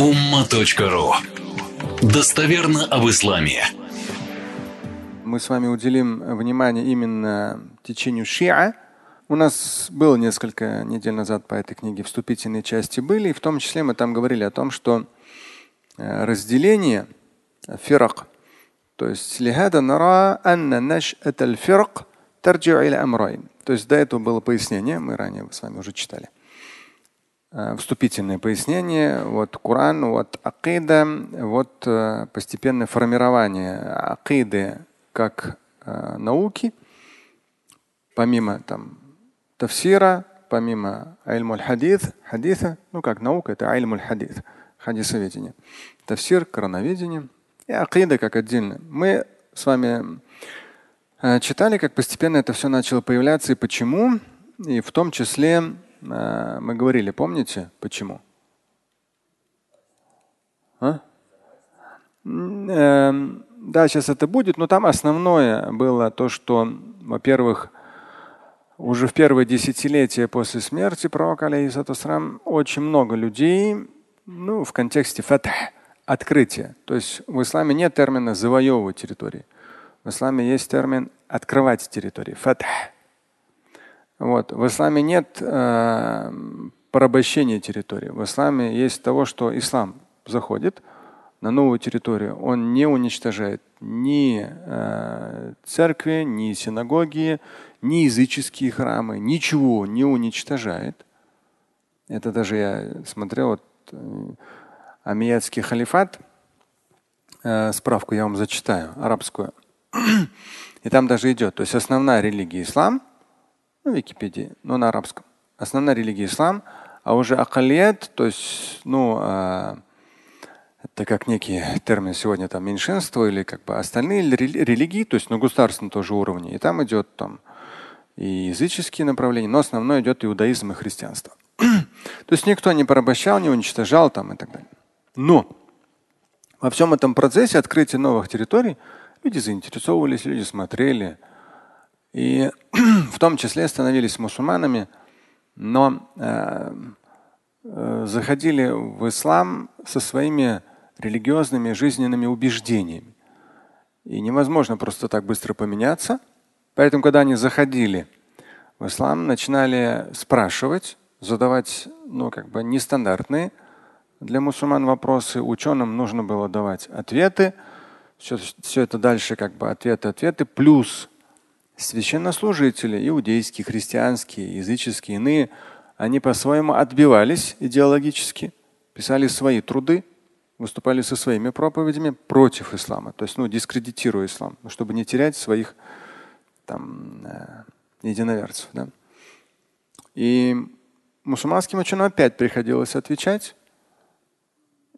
umma.ru Достоверно об исламе. Мы с вами уделим внимание именно течению шиа. У нас было несколько недель назад по этой книге вступительные части были, и в том числе мы там говорили о том, что э, разделение фирак, то есть лихада нара анна тарджи'у иля амрайн. То есть до этого было пояснение, мы ранее с вами уже читали. Э, вступительное пояснение, вот Коран, вот акида, вот э, постепенное формирование акиды как э, науки, помимо там тафсира, помимо айльмуль хадис, хадиса, ну как наука, это айльмуль хадис, хадисоведение, тафсир, короноведение и акида как отдельно. Мы с вами читали, как постепенно это все начало появляться и почему, и в том числе мы говорили, помните, почему? А? Эм, да, сейчас это будет, но там основное было то, что, во-первых, уже в первое десятилетие после смерти пророка, алейхиссалам, очень много людей, ну, в контексте фатх, открытия. То есть в исламе нет термина завоевывать территории. В исламе есть термин открывать территории. Фатх. Вот. В исламе нет э, порабощения территории. В исламе есть того, что ислам заходит на новую территорию. Он не уничтожает ни э, церкви, ни синагоги, ни языческие храмы, ничего не уничтожает. Это даже я смотрел вот, э, Амиятский халифат, э, справку я вам зачитаю, арабскую. И там даже идет. То есть основная религия ислам – ну, Википедии, но на арабском. Основная религия ислам, а уже акалият, то есть, ну, а, это как некий термин сегодня там меньшинство или как бы остальные религии, то есть на государственном тоже уровне. И там идет там и языческие направления, но основное идет иудаизм и христианство. то есть никто не порабощал, не уничтожал там и так далее. Но во всем этом процессе открытия новых территорий люди заинтересовывались, люди смотрели – и в том числе становились мусульманами, но э, э, заходили в ислам со своими религиозными жизненными убеждениями. И невозможно просто так быстро поменяться. Поэтому, когда они заходили в ислам, начинали спрашивать, задавать ну, как бы нестандартные для мусульман вопросы. Ученым нужно было давать ответы. Все, все это дальше как бы ответы, ответы. Плюс священнослужители, иудейские, христианские, языческие, иные, они по-своему отбивались идеологически, писали свои труды, выступали со своими проповедями против ислама, то есть ну, дискредитируя ислам, чтобы не терять своих там, э, единоверцев. Да? И мусульманским ученым опять приходилось отвечать.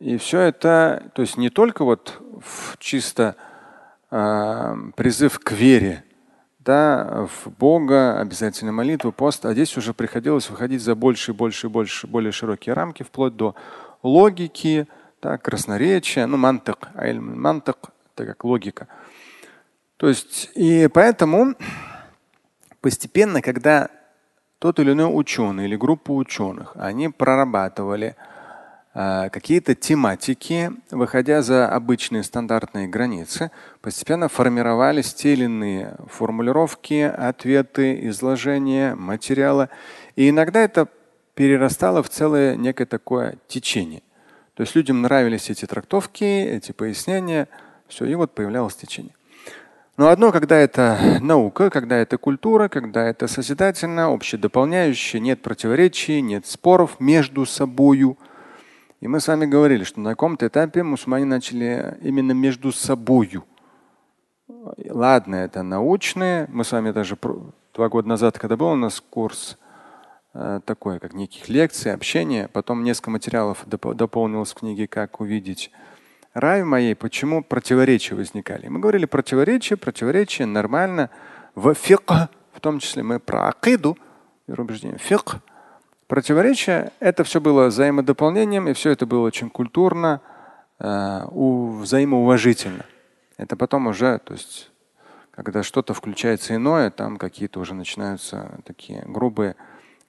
И все это, то есть не только вот в чисто э, призыв к вере, да, в Бога, обязательно молитву, пост. А здесь уже приходилось выходить за больше и больше и больше, более широкие рамки, вплоть до логики, да, красноречия, ну, мантык, мантык, это как логика. То есть, и поэтому постепенно, когда тот или иной ученый или группа ученых, они прорабатывали какие-то тематики, выходя за обычные стандартные границы, постепенно формировались те или иные формулировки, ответы, изложения, материала. И иногда это перерастало в целое некое такое течение. То есть людям нравились эти трактовки, эти пояснения, все, и вот появлялось течение. Но одно, когда это наука, когда это культура, когда это созидательно, общедополняющее, нет противоречий, нет споров между собою – и мы с вами говорили, что на каком-то этапе мусульмане начали именно между собою. Ладно, это научные. Мы с вами даже два года назад, когда был у нас курс э, такой, как неких лекций, общения, потом несколько материалов доп дополнилось в книге «Как увидеть рай моей», почему противоречия возникали. Мы говорили противоречия, противоречия нормально. В фикх, в том числе мы про акиду, убеждение, фикх – Противоречия – это все было взаимодополнением, и все это было очень культурно, э, взаимоуважительно. Это потом уже, то есть, когда что-то включается иное, там какие-то уже начинаются такие грубые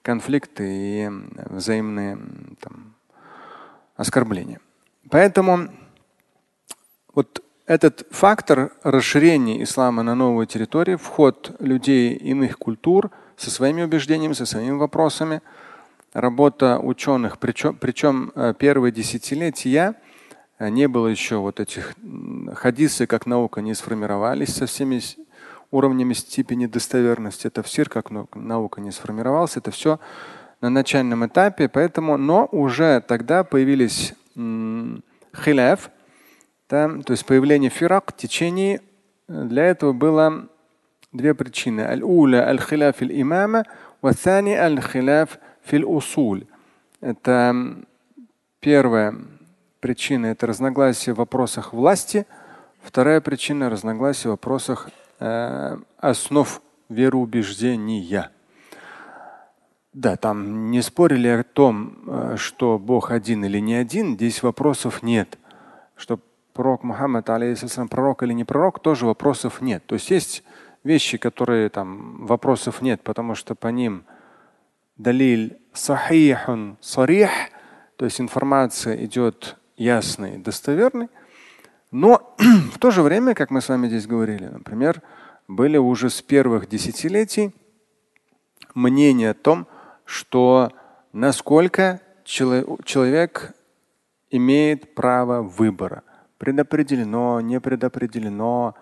конфликты и взаимные там, оскорбления. Поэтому вот этот фактор расширения ислама на новую территорию, вход людей иных культур со своими убеждениями, со своими вопросами, работа ученых, причем, причем э, первые десятилетия э, не было еще вот этих хадисы как наука не сформировались со всеми уровнями степени достоверности. Это все как наука не сформировался. Это все на начальном этапе. Поэтому, но уже тогда появились хиляф, да, то есть появление фирак, течений. Для этого было две причины. Аль-уля аль-хиляф имама, ваthani аль-хиляф фил усуль. Это первая причина – это разногласия в вопросах власти. Вторая причина – разногласия в вопросах э, основ вероубеждения. Да, там не спорили о том, э, что Бог один или не один, здесь вопросов нет. Что пророк Мухаммад, алейхиссалам, пророк или не пророк, тоже вопросов нет. То есть есть вещи, которые там вопросов нет, потому что по ним далиль сахихун сарих, то есть информация идет ясной, достоверной. Но в то же время, как мы с вами здесь говорили, например, были уже с первых десятилетий мнения о том, что насколько человек имеет право выбора. Предопределено, не предопределено.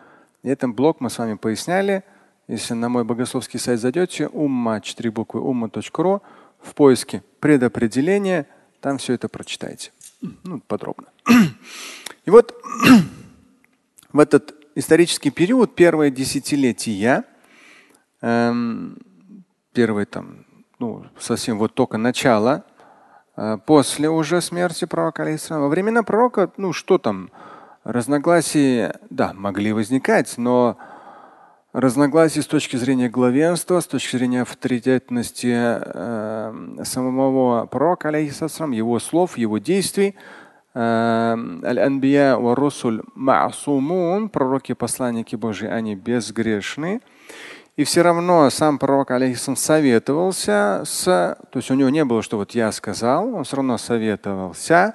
И этот блок мы с вами поясняли. Если на мой богословский сайт зайдете, умма, 4 буквы умма.ру, в поиске предопределения, там все это прочитайте. Ну, подробно. И вот в этот исторический период, первое десятилетия, эм, первые там, ну, совсем вот только начало, э, после уже смерти пророка, во времена пророка, ну что там, разногласия, да, могли возникать, но разногласий с точки зрения главенства, с точки зрения авторитетности э, самого пророка, алейхиссалам, его слов, его действий. Э, Аль-Анбия ва Русуль пророки, посланники Божьи, они безгрешны. И все равно сам пророк, алейхиссалам, советовался с, то есть у него не было, что вот я сказал, он все равно советовался.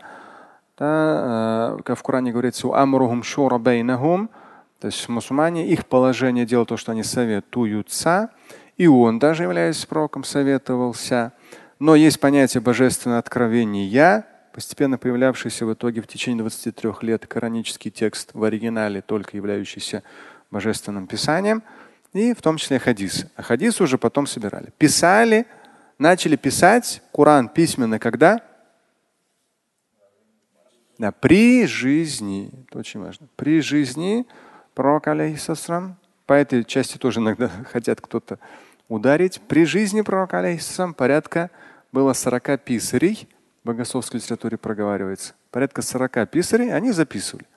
Да, э, как в Коране говорится, амрухум шура бейнахум, то есть мусульмане, их положение дело то, что они советуются. И он даже, являясь пророком, советовался. Но есть понятие божественного откровения, постепенно появлявшийся в итоге в течение 23 лет коранический текст в оригинале, только являющийся божественным писанием, и в том числе хадисы. А хадисы уже потом собирали. Писали, начали писать Коран письменно когда? Да, при жизни. Это очень важно. При жизни пророк, алейхиссалам. По этой части тоже иногда хотят кто-то ударить. При жизни пророка, алейхиссалам, порядка было 40 писарей, в богословской литературе проговаривается. Порядка 40 писарей они записывали.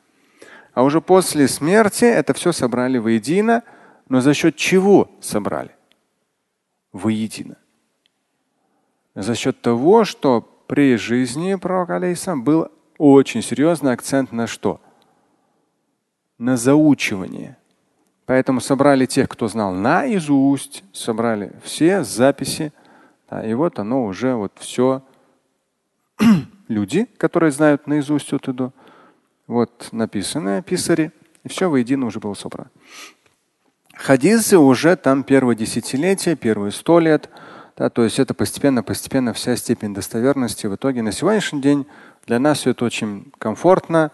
А уже после смерти это все собрали воедино. Но за счет чего собрали? Воедино. За счет того, что при жизни пророка алейхиссалам был очень серьезный акцент на что? На заучивание. Поэтому собрали тех, кто знал наизусть, собрали все записи. Да, и вот оно уже вот все люди, которые знают наизусть от и вот написанное писари, и все воедино уже было собрано. Хадисы уже там первое десятилетие, первые сто лет. Да, то есть это постепенно-постепенно вся степень достоверности. В итоге на сегодняшний день для нас все это очень комфортно,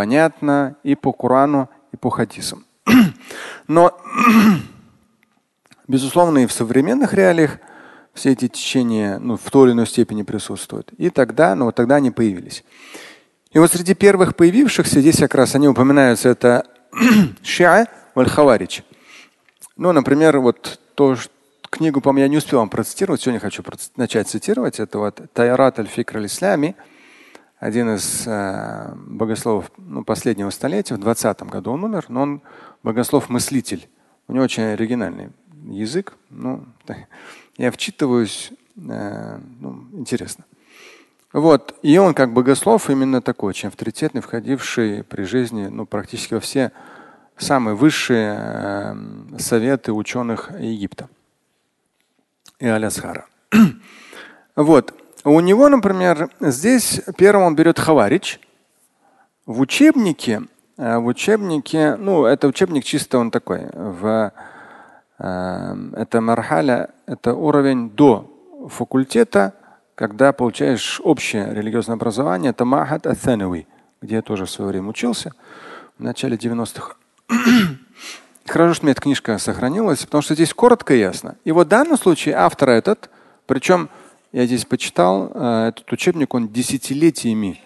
понятно и по Корану, и по хадисам. Но, безусловно, и в современных реалиях все эти течения ну, в той или иной степени присутствуют. И тогда, ну, вот тогда они появились. И вот среди первых появившихся здесь как раз они упоминаются, это Шиа валь-Хаварич. Ну, например, вот то, книгу, по-моему, я не успел вам процитировать, сегодня хочу начать цитировать. Это вот Тайрат аль-Фикр аль-Ислями, один из э, богословов ну, последнего столетия, в 20 году он умер, но он богослов-мыслитель. У него очень оригинальный язык. Ну, я вчитываюсь, э, ну, интересно. Вот. И он как богослов именно такой, очень авторитетный, входивший при жизни ну, практически во все самые высшие э, советы ученых Египта и Алясхара. вот. У него, например, здесь первым он берет Хаварич. В учебнике, э, в учебнике, ну, это учебник чисто он такой. В, э, это мархаля, это уровень до факультета, когда получаешь общее религиозное образование, это Махат Атанави, где я тоже в свое время учился в начале 90-х. Хорошо, что у меня эта книжка сохранилась, потому что здесь коротко и ясно. И вот в данном случае автор этот, причем я здесь почитал, э, этот учебник, он десятилетиями,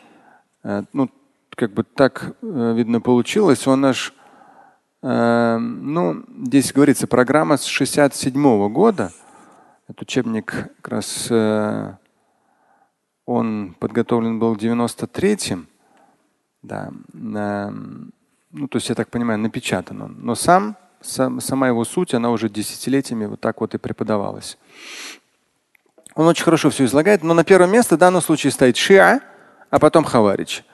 э, ну, как бы так, э, видно, получилось. Он наш, ну, здесь говорится, программа с 67 -го года. Этот учебник как раз он подготовлен был в 93-м. Да. Ну, то есть, я так понимаю, напечатан он. Но сам, сам, сама его суть, она уже десятилетиями вот так вот и преподавалась. Он очень хорошо все излагает, но на первом месте в данном случае стоит шиа, а потом хаварич.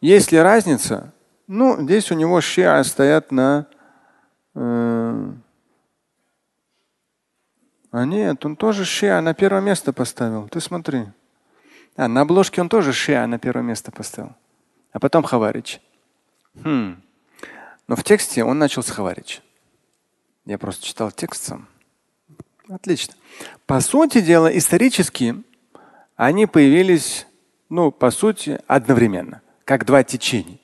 Есть ли разница? Ну, здесь у него шиа стоят на… Э, а нет, он тоже шиа на первое место поставил. Ты смотри. А, на обложке он тоже шиа на первое место поставил. А потом хаварич. Хм. Но в тексте он начал с хаварич. Я просто читал текст сам. Отлично. По сути дела, исторически они появились, ну, по сути, одновременно, как два течения.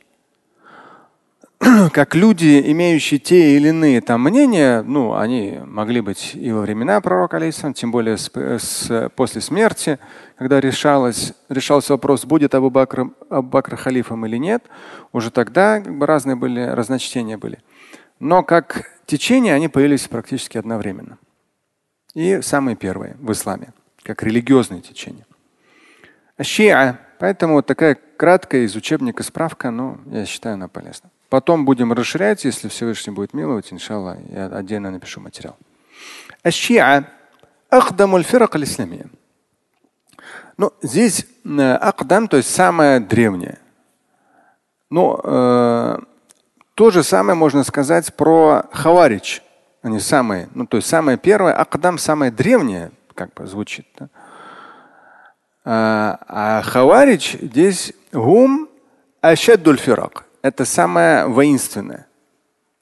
как люди, имеющие те или иные там мнения, ну, они могли быть и во времена пророка, алейсалам, тем более с, с, после смерти, когда решалось, решался вопрос, будет Абу Бакр, Абу Бакр халифом или нет, уже тогда как бы разные были, разночтения были. Но как течение они появились практически одновременно. И самые первые в исламе, как религиозные течения. А поэтому вот такая краткая из учебника справка, но я считаю, она полезна. Потом будем расширять, если Всевышний будет миловать, иншаллах, я отдельно напишу материал. Аш-шиа ахдамуль фирак аль Ну, здесь э, акдам, то есть самое древнее. Ну, э, то же самое можно сказать про хаварич. Они самые, ну, то есть самое первое, акдам самое древнее, как бы звучит. Да? А, а хаварич здесь гум ашаддуль фирак это самое воинственное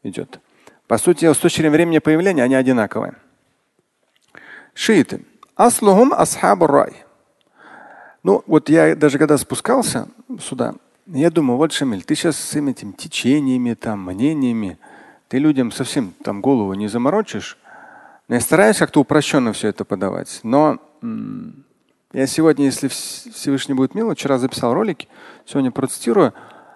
идет. По сути, с точки времени появления они одинаковые. Шииты. Аслухум асхабу рай. Ну, вот я даже когда спускался сюда, я думаю, вот Шамиль, ты сейчас с этими течениями, там, мнениями, ты людям совсем там голову не заморочишь. Но я стараюсь как-то упрощенно все это подавать. Но я сегодня, если Всевышний будет мило, вчера записал ролики, сегодня процитирую.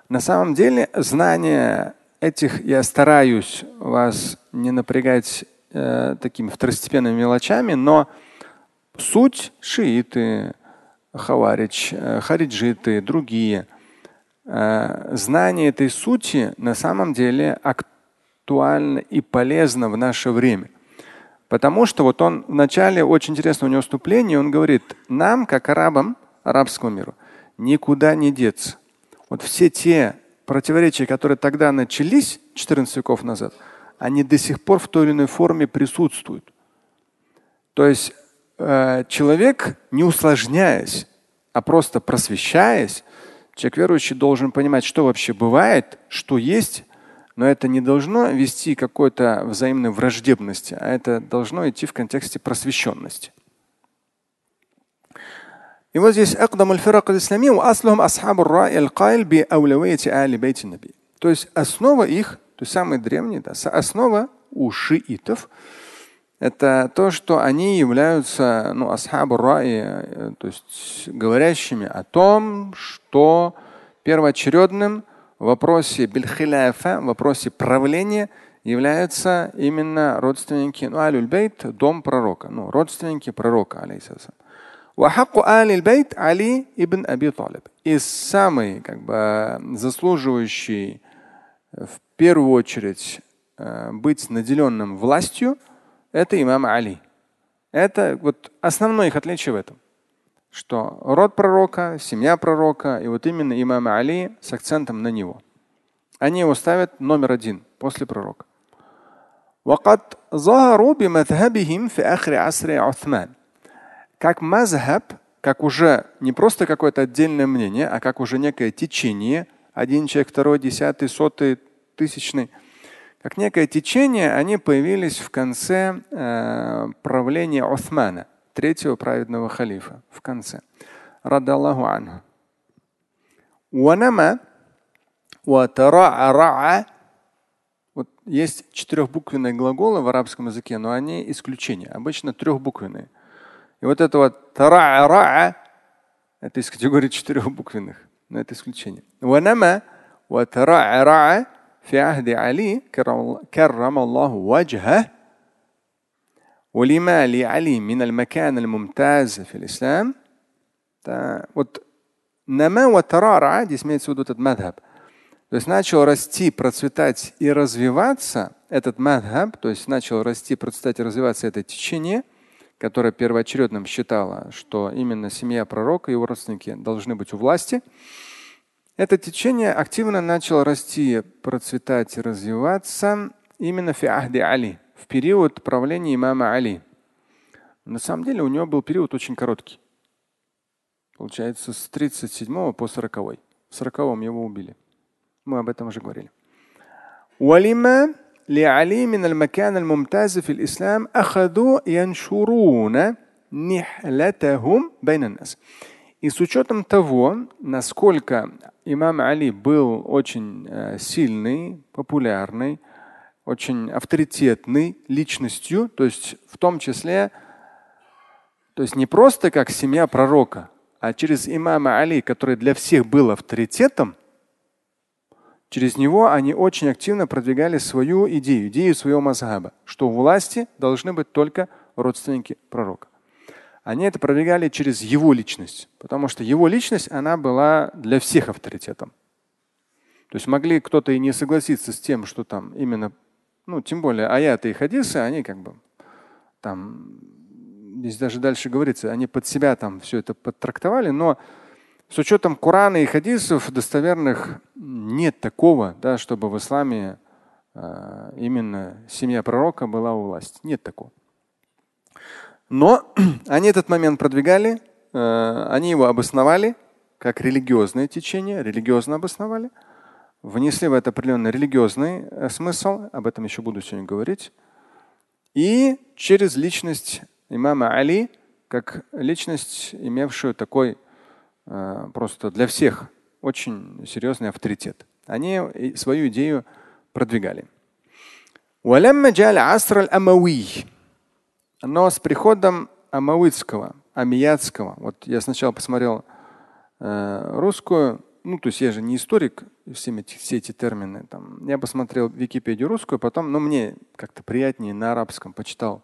На самом деле знание этих я стараюсь вас не напрягать э, такими второстепенными мелочами, но суть шииты, хаварич, э, хариджиты, другие, э, знание этой сути на самом деле актуально и полезно в наше время. Потому что вот он в начале очень интересно у него вступление, он говорит, нам, как арабам, арабскому миру, никуда не деться. Вот все те противоречия, которые тогда начались 14 веков назад, они до сих пор в той или иной форме присутствуют. То есть э, человек, не усложняясь, а просто просвещаясь, человек верующий должен понимать, что вообще бывает, что есть, но это не должно вести к какой-то взаимной враждебности, а это должно идти в контексте просвещенности. И вот здесь أقدم الفرق الإسلامية وأصلهم أصحاب الرأي القائل بأولوية آل بيت النبي. То есть основа их, то есть самые древние, да, основа у шиитов это то, что они являются ну, асхабу раи, то есть говорящими о том, что первоочередным вопросе бельхиляфа, в вопросе правления являются именно родственники, ну, аль бейт, дом пророка, ну, родственники пророка, алейсалам. Вахаку аль бейт Али ибн Аби Талиб. И самый как бы, заслуживающий э, в первую очередь э, быть наделенным властью, это имам Али. Это вот основное их отличие в этом что род пророка, семья пророка и вот именно имам Али с акцентом на него. Они его ставят номер один после пророка. Как мазхаб, как уже не просто какое-то отдельное мнение, а как уже некое течение, один человек, второй, десятый, сотый, тысячный, как некое течение, они появились в конце э, правления Османа – третьего праведного халифа, в конце. Радаллаху анху. Ванама ватараа вот есть четырехбуквенные глаголы в арабском языке, но они исключения. Обычно трехбуквенные. И вот это вот тара это из категории четырехбуквенных, но это исключение. Ванама ватараа في عهد علي كرم الله وجهه ولما لعلي من المكان الممتاز في الإسلام вот нама ва тарара, здесь имеется в виду этот мадхаб. То есть начал расти, процветать и развиваться этот мадхаб, то есть начал расти, процветать и развиваться это течение, которое первоочередным считало, что именно семья пророка и его родственники должны быть у власти. Это течение активно начало расти, процветать и развиваться именно в Ахди Али, в период правления имама Али. На самом деле у него был период очень короткий. Получается, с 37 по 40. В 40 его убили. Мы об этом уже говорили. ولما لعلي من المكان الممتاز في الإسلام أخذوا ينشرون نحلتهم بين الناس. И с учетом того, насколько имам Али был очень э, сильный, популярный, очень авторитетной личностью, то есть в том числе, то есть не просто как семья пророка, а через имама Али, который для всех был авторитетом, через него они очень активно продвигали свою идею, идею своего мазхаба, что у власти должны быть только родственники пророка они это продвигали через его личность, потому что его личность, она была для всех авторитетом. То есть могли кто-то и не согласиться с тем, что там именно, ну, тем более аяты и хадисы, они как бы там, здесь даже дальше говорится, они под себя там все это подтрактовали, но с учетом Корана и хадисов достоверных нет такого, да, чтобы в исламе э, именно семья пророка была у власти. Нет такого. Но они этот момент продвигали, э, они его обосновали как религиозное течение, религиозно обосновали, внесли в это определенный религиозный э, смысл, об этом еще буду сегодня говорить, и через личность имама Али, как личность, имевшую такой э, просто для всех очень серьезный авторитет. Они свою идею продвигали. Но с приходом Амавитского, Амиятского, вот я сначала посмотрел э, русскую, ну то есть я же не историк, все эти, все эти термины. Там, я посмотрел Википедию русскую, потом, ну, мне как-то приятнее на арабском почитал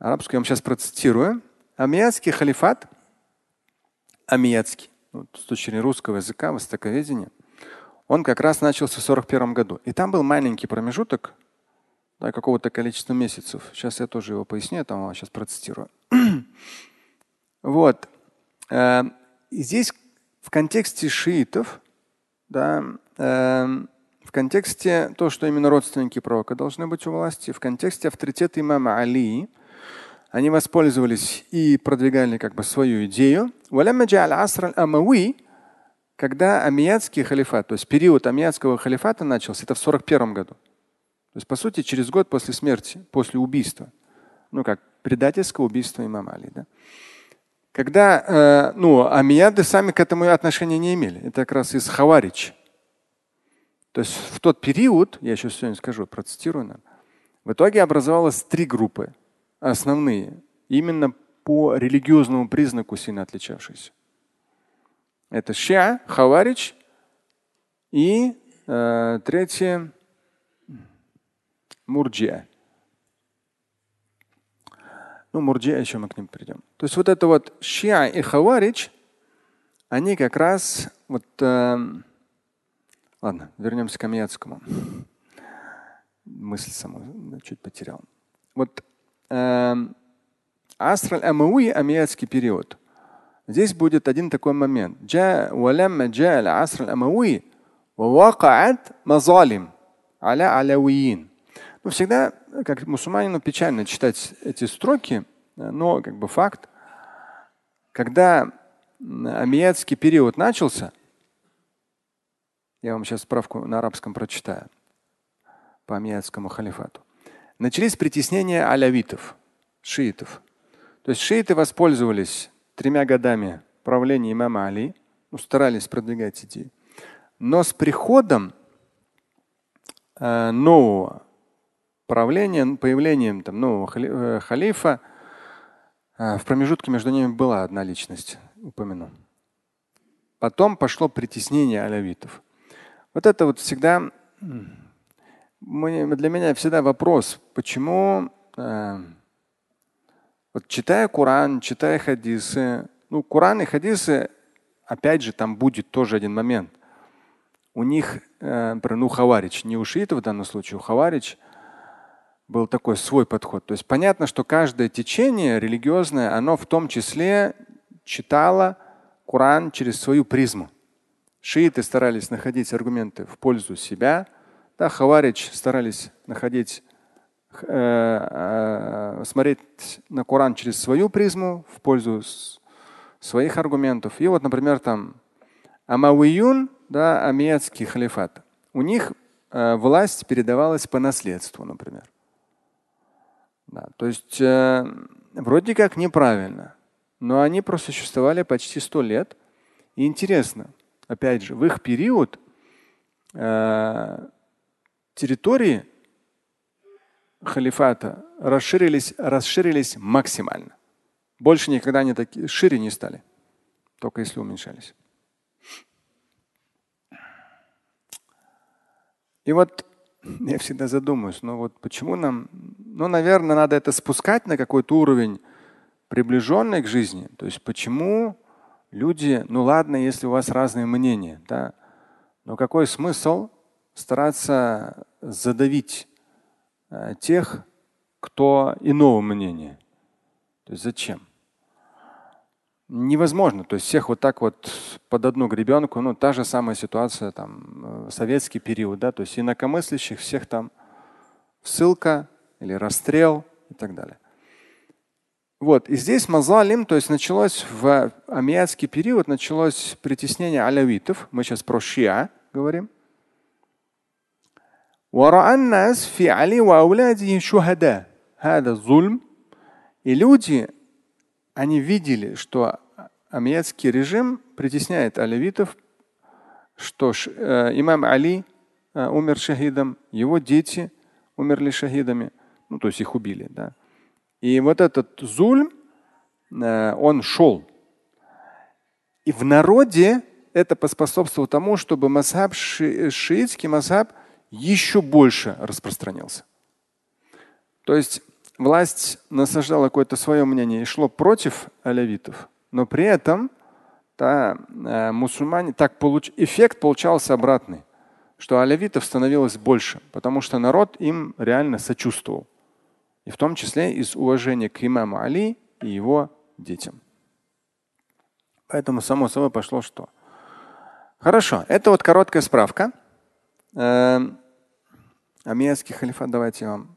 арабскую. Я вам сейчас процитирую. Амиятский халифат, Амиятский, вот, с точки зрения русского языка, востоковедения, он как раз начался в 41 году. И там был маленький промежуток, да, какого-то количества месяцев. Сейчас я тоже его поясню, я там сейчас процитирую. вот. Э, и здесь в контексте шиитов, да, э, в контексте то, что именно родственники пророка должны быть у власти, в контексте авторитета имама Али, они воспользовались и продвигали как бы свою идею. Когда амиятский халифат, то есть период амиятского халифата начался, это в 41 году. То есть, по сути, через год после смерти, после убийства, ну как предательского убийства имама Али. Да? Когда, э, ну, амияды сами к этому отношения не имели. Это как раз из Хаварич. То есть в тот период, я еще сегодня скажу, процитирую, нам, в итоге образовалось три группы основные, именно по религиозному признаку сильно отличавшиеся. Это Шиа, Хаварич и э, третье Мурджия. Ну, Мурджия еще мы к ним придем. То есть вот это вот шиа и хаварич, они как раз вот... Э, ладно, вернемся к Камьяцкому. Мысль саму ну, чуть потерял. Вот э, астраль амуи амиятский период. Здесь будет один такой момент. Но ну, всегда, как мусульманину, печально читать эти строки – но как бы факт, когда амиятский период начался, Я вам сейчас справку на арабском прочитаю по амиятскому халифату. Начались притеснения алявитов, шиитов. То есть шииты воспользовались тремя годами правления имама Али, ну, старались продвигать идеи. Но с приходом э, нового правления, появлением там, нового хали, э, халифа, э, в промежутке между ними была одна личность, упомяну. Потом пошло притеснение алявитов. Вот это вот всегда для меня всегда вопрос, почему э, вот читая Коран, читая хадисы, ну Коран и хадисы, опять же, там будет тоже один момент. У них, э, ну Хаварич, не у шиитов в данном случае, у Хаварич был такой свой подход. То есть понятно, что каждое течение религиозное, оно в том числе читало Коран через свою призму. Шииты старались находить аргументы в пользу себя, да, Хаварич старались находить, э, э, смотреть на Коран через свою призму в пользу своих аргументов. И вот, например, там Амауиюн, да, амиятский халифат. У них э, власть передавалась по наследству, например. Да, то есть э, вроде как неправильно, но они просуществовали почти сто лет. И интересно, опять же, в их период э, территории халифата расширились, расширились максимально. Больше никогда не такие шире не стали, только если уменьшались. И вот я всегда задумываюсь, ну вот почему нам, ну, наверное, надо это спускать на какой-то уровень, приближенный к жизни. То есть почему люди, ну ладно, если у вас разные мнения, да, но какой смысл стараться задавить э, тех, кто иного мнения? То есть зачем? Невозможно. То есть всех вот так вот под одну гребенку, ну та же самая ситуация там э, советский период, да, то есть инакомыслящих всех там ссылка или расстрел и так далее. Вот. И здесь мазалим, то есть началось в амиатский период, началось притеснение алявитов. Мы сейчас про шиа говорим. И люди, они видели, что амиятский режим притесняет алявитов, что э, имам Али э, умер шахидом, его дети умерли шахидами, ну то есть их убили, да. И вот этот зульм, э, он шел. И в народе это поспособствовало тому, чтобы масхаб, ши, шиитский масхаб еще больше распространился. То есть власть насаждала какое-то свое мнение и шло против алявитов, но при этом да, э, мусульмане так получ... эффект получался обратный, что алявитов становилось больше, потому что народ им реально сочувствовал. И в том числе из уважения к имаму Али и его детям. Поэтому само собой пошло что? Хорошо, это вот короткая справка. Э, Амиятский халифат, давайте я вам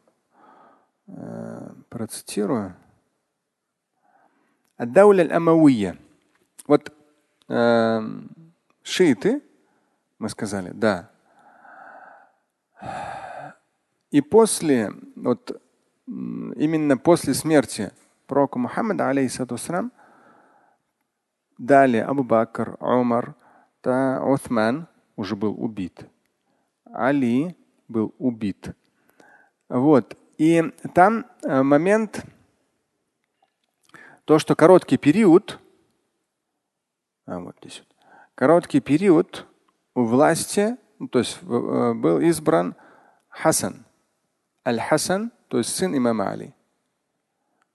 процитирую. Аддауля амауия. Вот э, шииты, мы сказали, да. И после, вот именно после смерти пророка Мухаммада, алейхиссалам, далее Абу Бакр, Умар, да, Уthман уже был убит. Али был убит. Вот. И там э, момент, то, что короткий период, а вот здесь вот, короткий период у власти, ну, то есть э, был избран Хасан. Аль-Хасан то есть сын имама Али.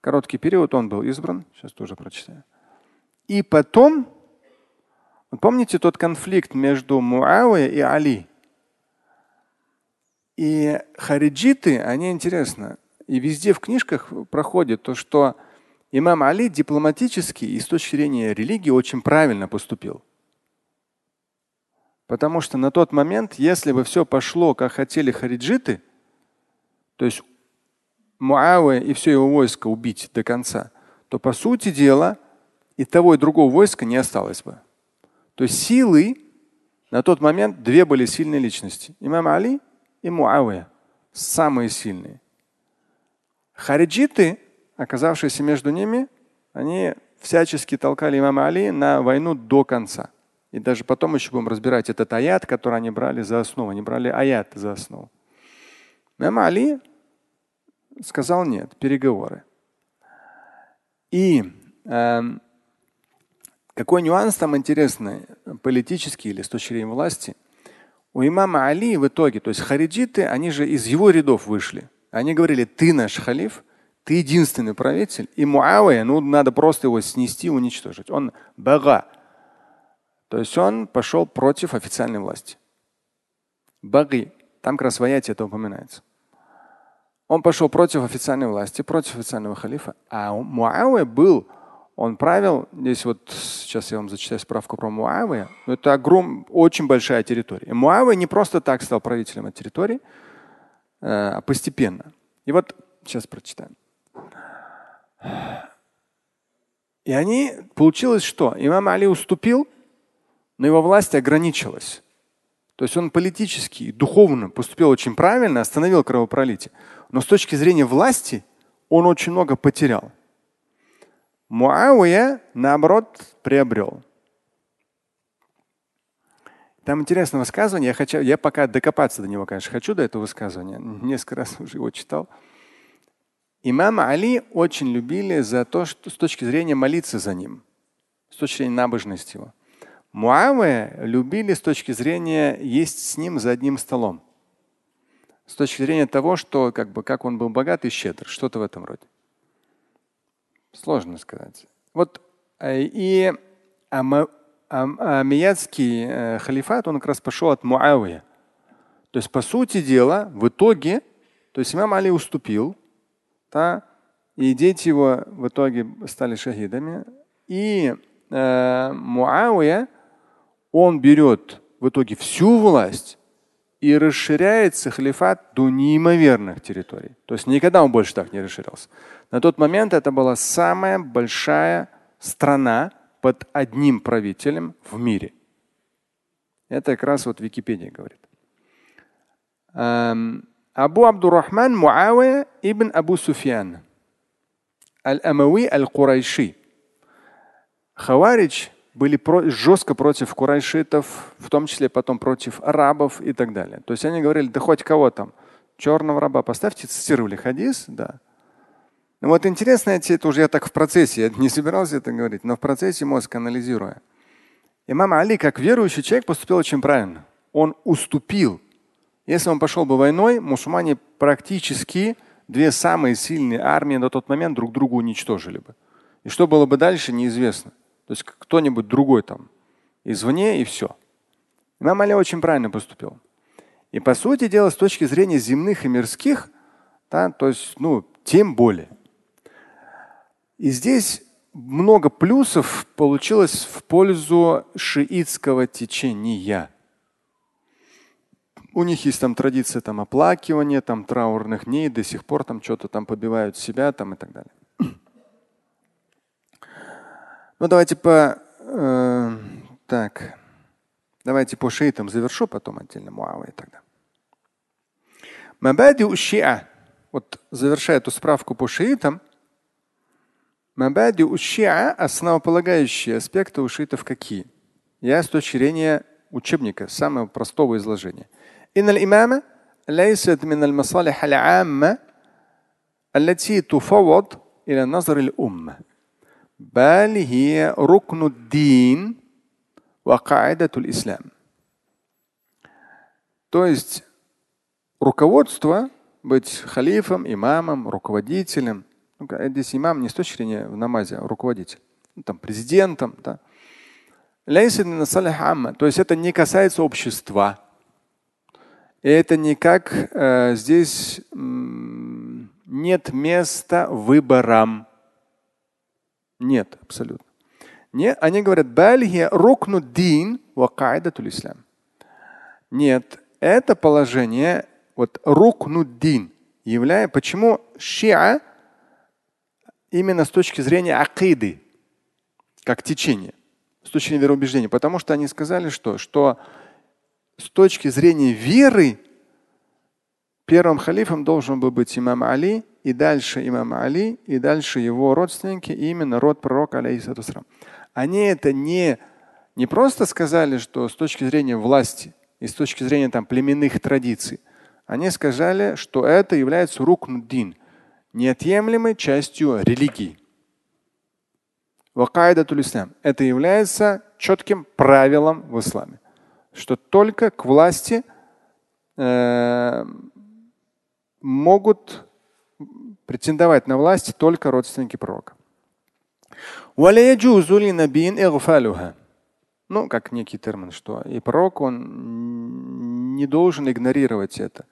Короткий период он был избран, сейчас тоже прочитаю. И потом, помните тот конфликт между Муавия и Али? И хариджиты, они интересно, и везде в книжках проходит то, что имам Али дипломатически и с точки зрения религии очень правильно поступил. Потому что на тот момент, если бы все пошло, как хотели хариджиты, то есть Муавия и все его войско убить до конца, то по сути дела и того и другого войска не осталось бы. То есть силы На тот момент две были сильные личности. Имам Али и Муавия. Самые сильные. Хариджиты, оказавшиеся между ними, они всячески толкали имама Али на войну до конца. И даже потом еще будем разбирать этот аят, который они брали за основу. Они брали аят за основу. Имам Али сказал нет, переговоры. И э, какой нюанс там интересный, политический или с точки зрения власти? У имама Али в итоге, то есть хариджиты, они же из его рядов вышли. Они говорили, ты наш халиф, ты единственный правитель. И Муавия, ну надо просто его снести, уничтожить. Он бага. То есть он пошел против официальной власти. Баги. Там как раз в аяте это упоминается. Он пошел против официальной власти, против официального халифа. А Муавия был он правил, здесь вот сейчас я вам зачитаю справку про Муавия, это огром, очень большая территория. И Муавия не просто так стал правителем этой территории, э, а постепенно. И вот сейчас прочитаем. И они, получилось что? Имам Али уступил, но его власть ограничилась. То есть он политически, духовно поступил очень правильно, остановил кровопролитие. Но с точки зрения власти он очень много потерял. Муавия, наоборот, приобрел. Там интересное высказывание. Я, хочу, я пока докопаться до него, конечно, хочу до этого высказывания. Несколько раз уже его читал. Имама Али очень любили за то, что с точки зрения молиться за ним, с точки зрения набожности его. Муавия любили с точки зрения есть с ним за одним столом. С точки зрения того, что как бы как он был богат и щедр, что-то в этом роде. Сложно сказать. Вот э, и амиядский э, халифат, он как раз пошел от Муавия. То есть, по сути дела, в итоге, то есть имам Али уступил, да, и дети его в итоге стали шахидами. И э, Муавия, он берет в итоге всю власть и расширяется халифат до неимоверных территорий. То есть никогда он больше так не расширялся. На тот момент это была самая большая страна под одним правителем в мире. Это как раз вот Википедия говорит. Эм, Абу Абдурахман Муавия ибн Абу Суфьян. Аль-Амави Аль-Курайши. Хаварич были про, жестко против курайшитов, в том числе потом против арабов и так далее. То есть они говорили, да хоть кого там, черного раба поставьте, цитировали хадис, да. Ну вот интересно, это уже я так в процессе, я не собирался это говорить, но в процессе мозг анализируя. Имам Али, как верующий человек, поступил очень правильно. Он уступил. Если он пошел бы войной, мусульмане практически две самые сильные армии на тот момент друг друга уничтожили бы. И что было бы дальше, неизвестно. То есть кто-нибудь другой там извне и все. Имам Али очень правильно поступил. И по сути дела, с точки зрения земных и мирских, да, то есть, ну, тем более. И здесь много плюсов получилось в пользу шиитского течения. У них есть там традиция там, оплакивания, там траурных дней, до сих пор там что-то там побивают себя там, и так далее. Ну давайте по э, так, давайте по шиитам завершу, потом отдельно Муавы тогда. Мабади у шиа. Вот завершая эту справку по шиитам, Мабади у шиа основополагающие аспекты у шиитов какие? Я с точки зрения учебника, самого простого изложения. إن الإمامة ليست من المصالح العامة التي تفوض إلى نظر الأمة بل هي ركن الدين وقاعدة الإسلام. То есть руководство, быть халифом, имамом, руководителем. Ну, здесь имам не с точки зрения в намазе, а руководитель. Ну, там, президентом. Да. То есть это не касается общества. И это никак э, здесь нет места выборам. Нет, абсолютно. Не, они говорят, дин ислам. Нет, это положение, вот рукнуддин, является, почему шиа именно с точки зрения акиды, как течение, с точки зрения вероубеждения, потому что они сказали, что, что с точки зрения веры первым халифом должен был быть имам Али, и дальше имам Али, и дальше его родственники, и именно род пророка, алейхиссалам. Они это не, не просто сказали, что с точки зрения власти и с точки зрения там, племенных традиций, они сказали, что это является рукнуддин, неотъемлемой частью религии. Это является четким правилом в исламе, что только к власти э, могут претендовать на власть только родственники пророка. Ну, как некий термин, что и пророк, он не должен игнорировать это.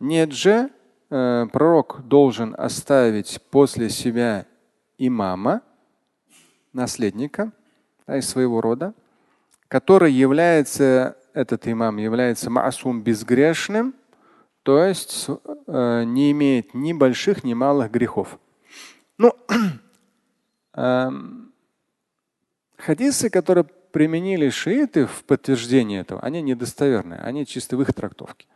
Нет же, э, пророк должен оставить после себя имама, наследника да, из своего рода, который является, этот имам является маасум безгрешным, то есть э, не имеет ни больших, ни малых грехов. Ну, э, хадисы, которые применили шииты в подтверждение этого, они недостоверные, они чисто в их трактовке.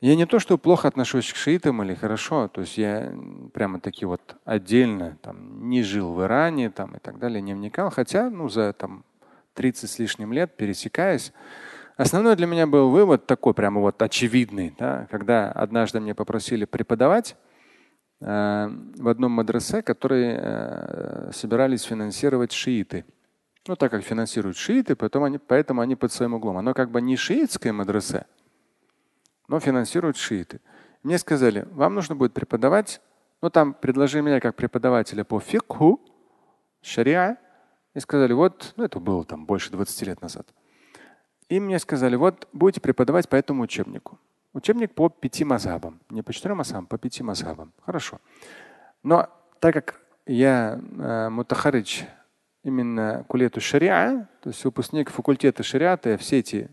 Я не то, что плохо отношусь к шиитам или хорошо, то есть я прямо таки вот отдельно там не жил в Иране там и так далее, не вникал, хотя ну за там 30 с лишним лет пересекаясь, основной для меня был вывод такой прямо вот очевидный, да, когда однажды мне попросили преподавать э, в одном мадресе, который э, собирались финансировать шииты. Ну, так как финансируют шииты, поэтому они, поэтому они под своим углом. Оно как бы не шиитское мадресе, но финансируют шииты. Мне сказали, вам нужно будет преподавать, ну там предложили меня как преподавателя по фикху, шариа, и сказали, вот, ну это было там больше 20 лет назад. И мне сказали, вот будете преподавать по этому учебнику. Учебник по пяти мазабам. Не по четырем мазабам, по пяти мазабам. Хорошо. Но так как я э, мутахарич именно кулету шариа, то есть выпускник факультета шариата, я все эти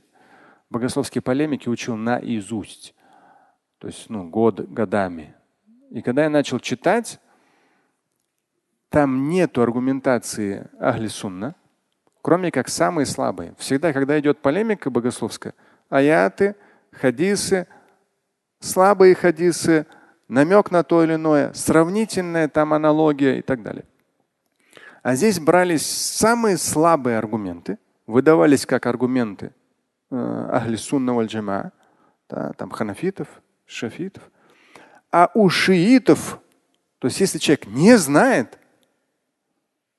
богословские полемики учил наизусть. То есть ну, год, годами. И когда я начал читать, там нет аргументации ахли сунна, кроме как самые слабые. Всегда, когда идет полемика богословская, аяты, хадисы, слабые хадисы, намек на то или иное, сравнительная там аналогия и так далее. А здесь брались самые слабые аргументы, выдавались как аргументы Э, ахли сунна валь да, там ханафитов, шафитов. А у шиитов, то есть если человек не знает,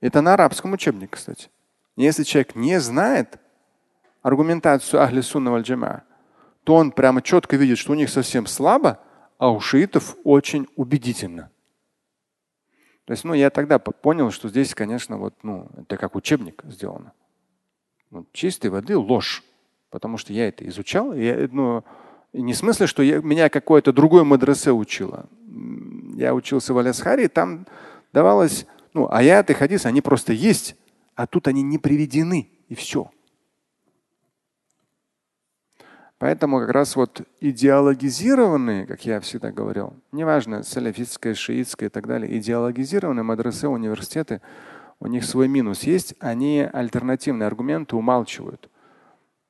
это на арабском учебнике, кстати. Если человек не знает аргументацию ахли сунна джама, то он прямо четко видит, что у них совсем слабо, а у шиитов очень убедительно. То есть, ну, я тогда понял, что здесь, конечно, вот, ну, это как учебник сделано. Вот, чистой воды ложь. Потому что я это изучал. Я, ну, не в смысле, что я, меня какое-то другое мадресе учило. Я учился в Алясхаре, там давалось, ну, аят и хадис, они просто есть, а тут они не приведены, и все. Поэтому как раз вот идеологизированные, как я всегда говорил, неважно, салафитское, шиитское и так далее, идеологизированные мадрасы, университеты, у них свой минус есть, они альтернативные аргументы умалчивают.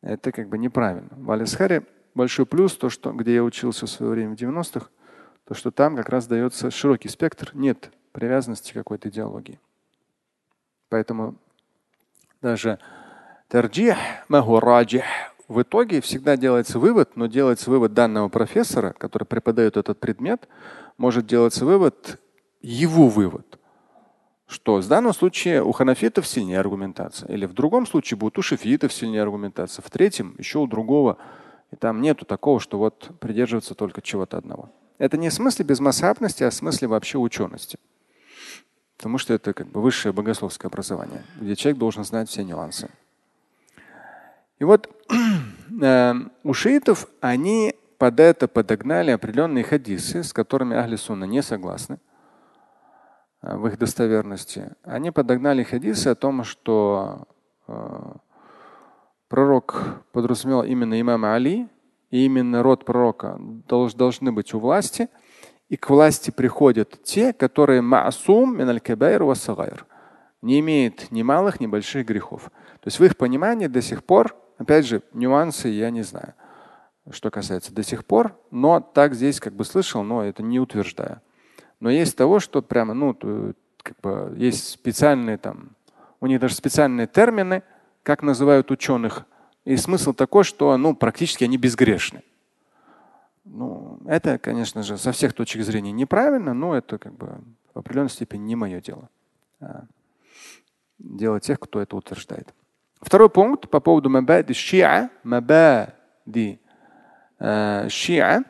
Это как бы неправильно. В Алисхаре большой плюс, то, что, где я учился в свое время в 90-х, то, что там как раз дается широкий спектр, нет привязанности к какой-то идеологии. Поэтому даже тарджих, магураджих, в итоге всегда делается вывод, но делается вывод данного профессора, который преподает этот предмет, может делаться вывод, его вывод что в данном случае у ханафитов сильнее аргументация. Или в другом случае будет у шафиитов сильнее аргументация. В третьем еще у другого. И там нету такого, что вот придерживаться только чего-то одного. Это не в смысле безмасхабности, а в смысле вообще учености. Потому что это как бы высшее богословское образование, где человек должен знать все нюансы. И вот э, у шиитов они под это подогнали определенные хадисы, с которыми Ахли Сунна не согласны. Э, в их достоверности, они подогнали хадисы о том, что э, пророк подразумевал именно имама Али, и именно род пророка долж, должны быть у власти, и к власти приходят те, которые маасум миналь кабайр васагайр, не имеет ни малых, ни больших грехов. То есть в их понимании до сих пор, опять же, нюансы я не знаю, что касается до сих пор, но так здесь как бы слышал, но это не утверждаю. Но есть того, что прямо, ну, как бы есть специальные там, у них даже специальные термины, как называют ученых. И смысл такой, что ну, практически они безгрешны. Ну, это, конечно же, со всех точек зрения неправильно, но это как бы в определенной степени не мое дело. А дело тех, кто это утверждает. Второй пункт по поводу мабади шиа, мабади э, шиа.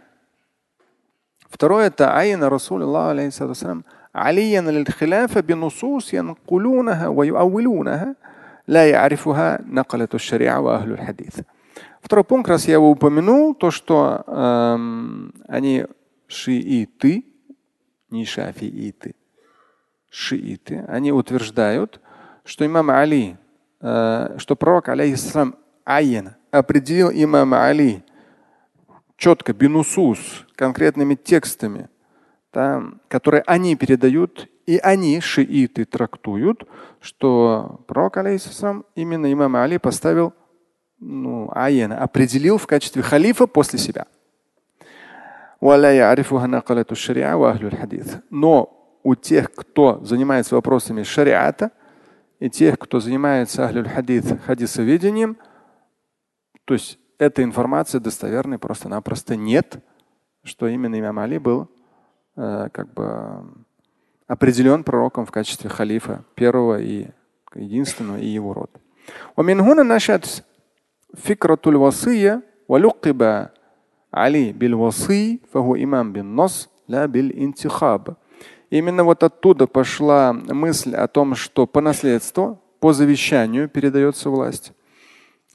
Второе это айна Расулуллах алейхиссалам عليا للخلافة بنصوص ينقلونها ويؤولونها لا يعرفها نقلة الشريعة وأهل الحديث. Второй пункт, раз я его упомянул, то, что эм, они шииты, не шафииты, шииты, они утверждают, что имам Али, э, что пророк, алейхиссалам, айен, определил имама Али четко, бинусус, конкретными текстами, да, которые они передают, и они, шииты, трактуют, что пророк, алейхиссалам, именно имам Али поставил ну, айена, определил в качестве халифа после себя. Но у тех, кто занимается вопросами шариата, и тех, кто занимается ахлюль хадис, хадисоведением, то есть эта информация достоверной просто-напросто нет, что именно имам Али был э, как бы определен пророком в качестве халифа первого и единственного и его рода фикратуль васия валюкиба Али бил васи фаху имам бин нос ля бил интихаб. Именно вот оттуда пошла мысль о том, что по наследству, по завещанию передается власть.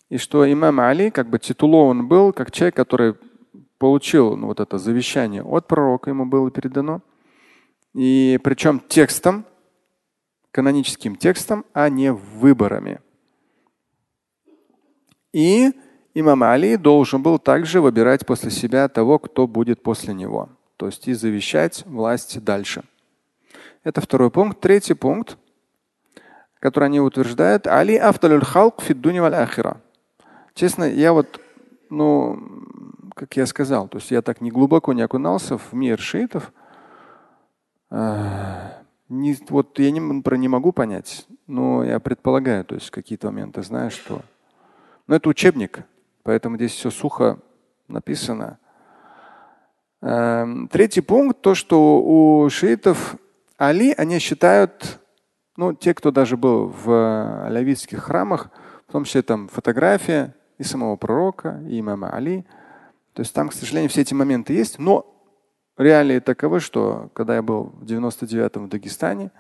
И что имам Али как бы титулован был как человек, который получил ну, вот это завещание от пророка, ему было передано. И причем текстом, каноническим текстом, а не выборами. И имам Али должен был также выбирать после себя того, кто будет после него. То есть и завещать власть дальше. Это второй пункт. Третий пункт, который они утверждают, Али автолюль халк фиддуни валь ахира. Честно, я вот, ну, как я сказал, то есть я так не глубоко не окунался в мир шиитов. А, не, вот я не, про не могу понять, но я предполагаю, то есть какие-то моменты знаю, что. Но это учебник, поэтому здесь все сухо написано. Эм, третий пункт то, что у шиитов Али, они считают, ну, те, кто даже был в алавитских храмах, в том числе там фотография и самого пророка, и имама Али. То есть там, к сожалению, все эти моменты есть. Но реалии таковы, что когда я был в 99-м в Дагестане,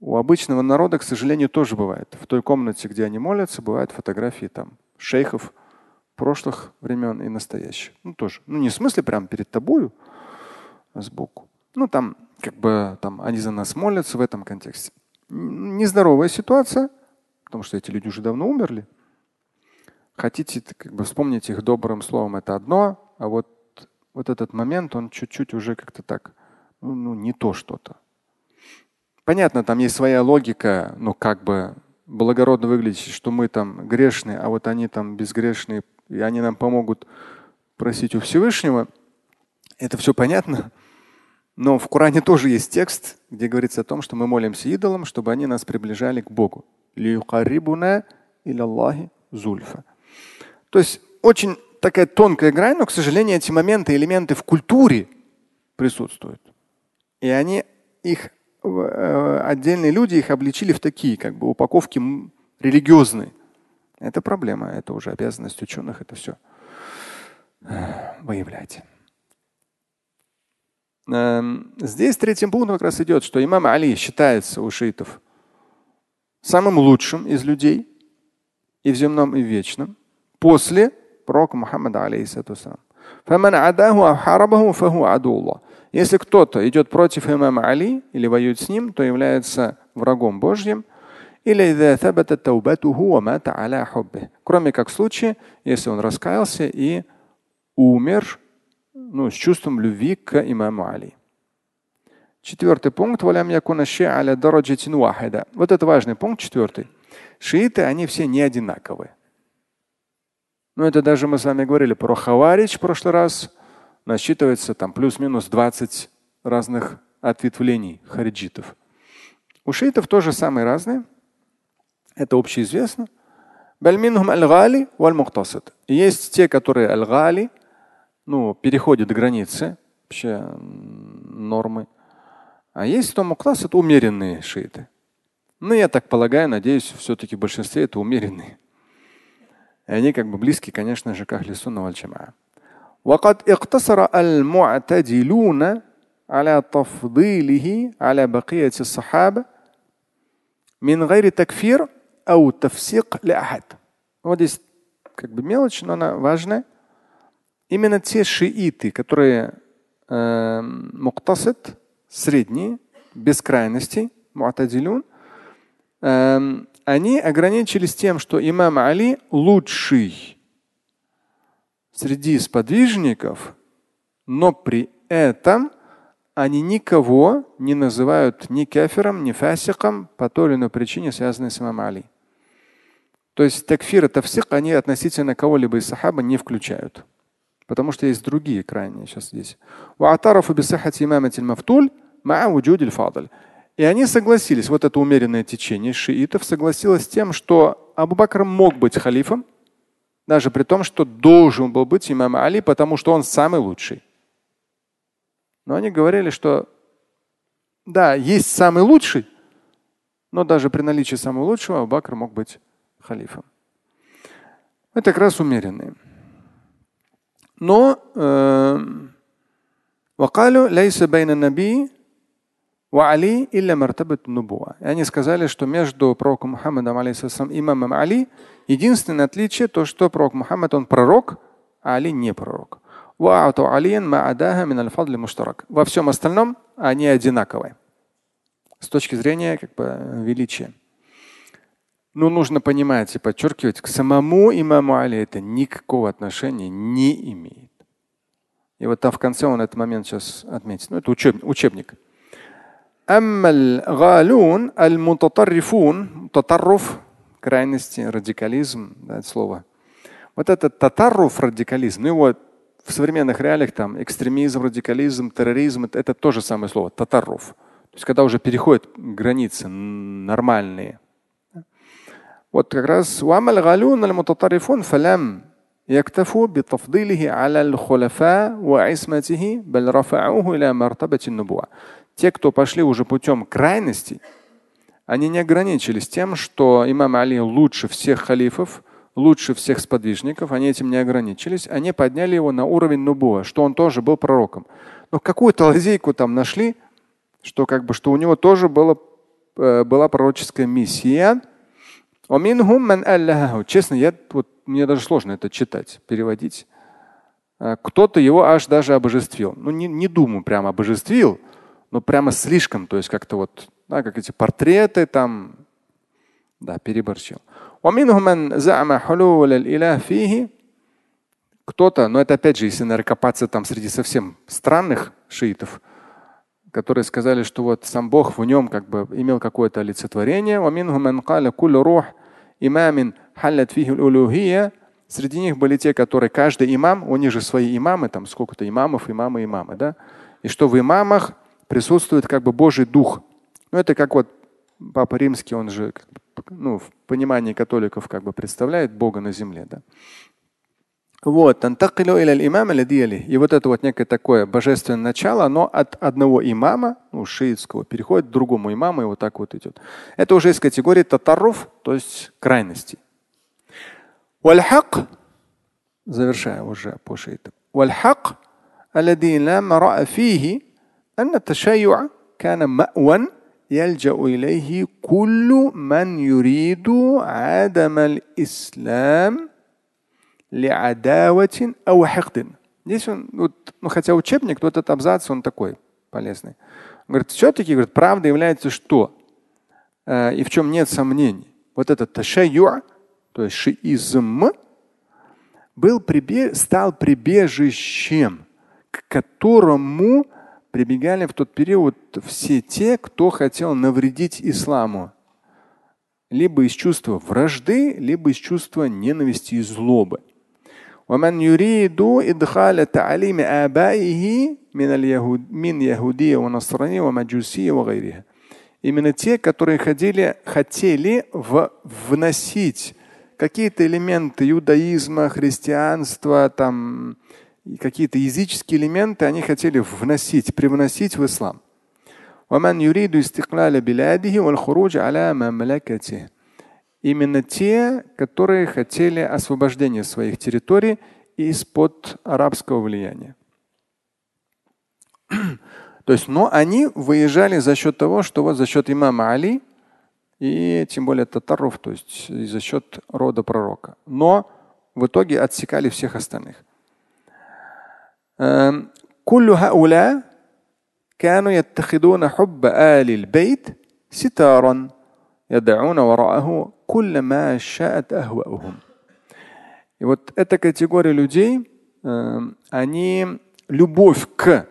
у обычного народа, к сожалению, тоже бывает. В той комнате, где они молятся, бывают фотографии там шейхов прошлых времен и настоящих. Ну тоже. Ну не в смысле прямо перед тобою, а сбоку. Ну там как бы там они за нас молятся в этом контексте. Нездоровая ситуация, потому что эти люди уже давно умерли. Хотите как бы вспомнить их добрым словом, это одно, а вот, вот этот момент, он чуть-чуть уже как-то так, ну, ну не то что-то. Понятно, там есть своя логика, ну как бы благородно выглядит, что мы там грешные, а вот они там безгрешные, и они нам помогут просить у Всевышнего. Это все понятно. Но в Коране тоже есть текст, где говорится о том, что мы молимся идолам, чтобы они нас приближали к Богу. зульфа. То есть очень такая тонкая грань, но, к сожалению, эти моменты, элементы в культуре присутствуют. И они их отдельные люди их обличили в такие как бы упаковки религиозные. Это проблема, это уже обязанность ученых это все э, выявлять. Эм, здесь третьим пунктом как раз идет, что имам Али считается у шиитов самым лучшим из людей и в земном, и в вечном после пророка Мухаммада, алейхиссату Если кто-то идет против имама Али или воюет с ним, то является врагом Божьим. Или кроме как в случае, если он раскаялся и умер ну, с чувством любви к имаму Али. Четвертый пункт. Вот это важный пункт, четвертый. Шииты, они все не одинаковые. Ну, это даже мы с вами говорили про Хаварич в прошлый раз. Насчитывается там плюс-минус 20 разных ответвлений хариджитов. У шиитов тоже самые разные. Это общеизвестно. Есть те, которые аль ну, переходят границы, вообще нормы. А есть кто муктас, это умеренные шииты. Ну, я так полагаю, надеюсь, все-таки в большинстве это умеренные. И они как бы близки, конечно же, к Ахли Сунна валь وقد اقتصر المعتدلون على تفضيله على بقية الصحابة من غير تكفير أو تفسيق لأحد. Вот здесь как бы мелочь, но она важная. Именно те шииты, которые э, муктасид, средние, без крайностей, муатадилюн, э, они ограничились тем, что имам Али лучший среди сподвижников, но при этом они никого не называют ни кафиром, ни фасиком по той или иной причине, связанной с имамом Али. То есть такфир и тавсик они относительно кого-либо из сахаба не включают. Потому что есть другие крайние сейчас здесь. И они согласились, вот это умеренное течение шиитов согласилось с тем, что Абу Бакр мог быть халифом, даже при том, что должен был быть имам Али, потому что он самый лучший. Но они говорили, что да, есть самый лучший, но даже при наличии самого лучшего Абу мог быть халифом. Это как раз умеренные. Но وقالوا ليس بين النبي وعلي إلا مرتبة النبوة. И они сказали, что между пророком Мухаммадом алейхиссалам и имамом Али единственное отличие то, что пророк Мухаммад он пророк, а Али не пророк. Во всем остальном они одинаковые с точки зрения как бы, величия. Но нужно понимать и подчеркивать, к самому имаму Али это никакого отношения не имеет. И вот там в конце он этот момент сейчас отметит. Ну, это учеб, учебник крайности, радикализм, да, это слово. Вот этот татарруф радикализм, ну его в современных реалиях там экстремизм, радикализм, терроризм это, это то же самое слово татарруф. То есть когда уже переходят границы нормальные. Вот как раз يكتفوا بتفضيله على الخلفاء وعصمته بل رفعوه إلى مرتبة النبوة. Те, кто пошли уже путем крайностей, они не ограничились тем, что имам Али лучше всех халифов, лучше всех сподвижников, они этим не ограничились, они подняли его на уровень Нубуа, что он тоже был пророком. Но какую-то лазейку там нашли, что как бы что у него тоже было, э, была пророческая миссия. Честно, я, вот, мне даже сложно это читать, переводить. Э, кто-то его аж даже обожествил. Ну, не, не думаю, прямо обожествил, но прямо слишком, то есть как-то вот, да, как эти портреты там, да, переборчил. Кто-то, но это опять же, если наверное, там среди совсем странных шиитов, которые сказали, что вот сам Бог в нем как бы имел какое-то олицетворение. Среди них были те, которые каждый имам, у них же свои имамы, там сколько-то имамов, имамы, имамы, да? И что в имамах присутствует как бы Божий Дух. Ну, это как вот Папа Римский, он же ну, в понимании католиков как бы представляет Бога на земле. Да? Вот. И вот это вот некое такое божественное начало, оно от одного имама, ну, шиитского, переходит к другому имаму и вот так вот идет. Это уже из категории татаров, то есть крайностей. Вальхак, завершая уже по шиитам. Вальхак, аллади ла фихи أن التشيع كان مأوى يلجأ إليه كل من يريد عدم الإسلام Здесь он, вот, ну хотя учебник, но этот абзац, он такой полезный. Он говорит, все-таки говорит, правда является что? Э, и в чем нет сомнений. Вот этот ташайю, то есть шиизм, был прибе... стал прибежищем, к которому прибегали в тот период все те, кто хотел навредить исламу. Либо из чувства вражды, либо из чувства ненависти и злобы. ومن يريد إدخال تعليم آبائه من اليهود من يهودية ونصرانية ومجوسية وغيرها. Именно те, которые хотели, хотели в, вносить какие-то элементы иудаизма, христианства, там, какие-то языческие элементы они хотели вносить, привносить в ислам. Именно те, которые хотели освобождения своих территорий из-под арабского влияния. То есть, но они выезжали за счет того, что вот за счет имама Али и тем более татаров, то есть за счет рода пророка. Но в итоге отсекали всех остальных. كل هؤلاء كانوا يتخذون حب آل البيت ستارا يدعون وراءه كل ما شاءت أهواؤهم. И вот эта категория людей, они любовь к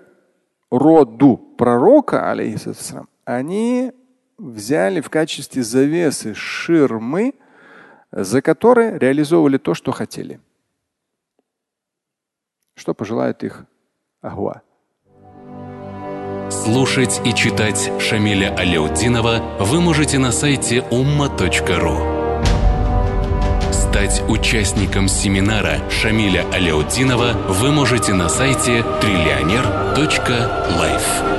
роду пророка, алейхиссалам, они взяли в качестве завесы ширмы, за которой реализовывали то, что хотели. Что пожелает их Ахуа. Слушать и читать Шамиля Аляутдинова вы можете на сайте umma.ru. Стать участником семинара Шамиля Аляутдинова вы можете на сайте триллионер.life.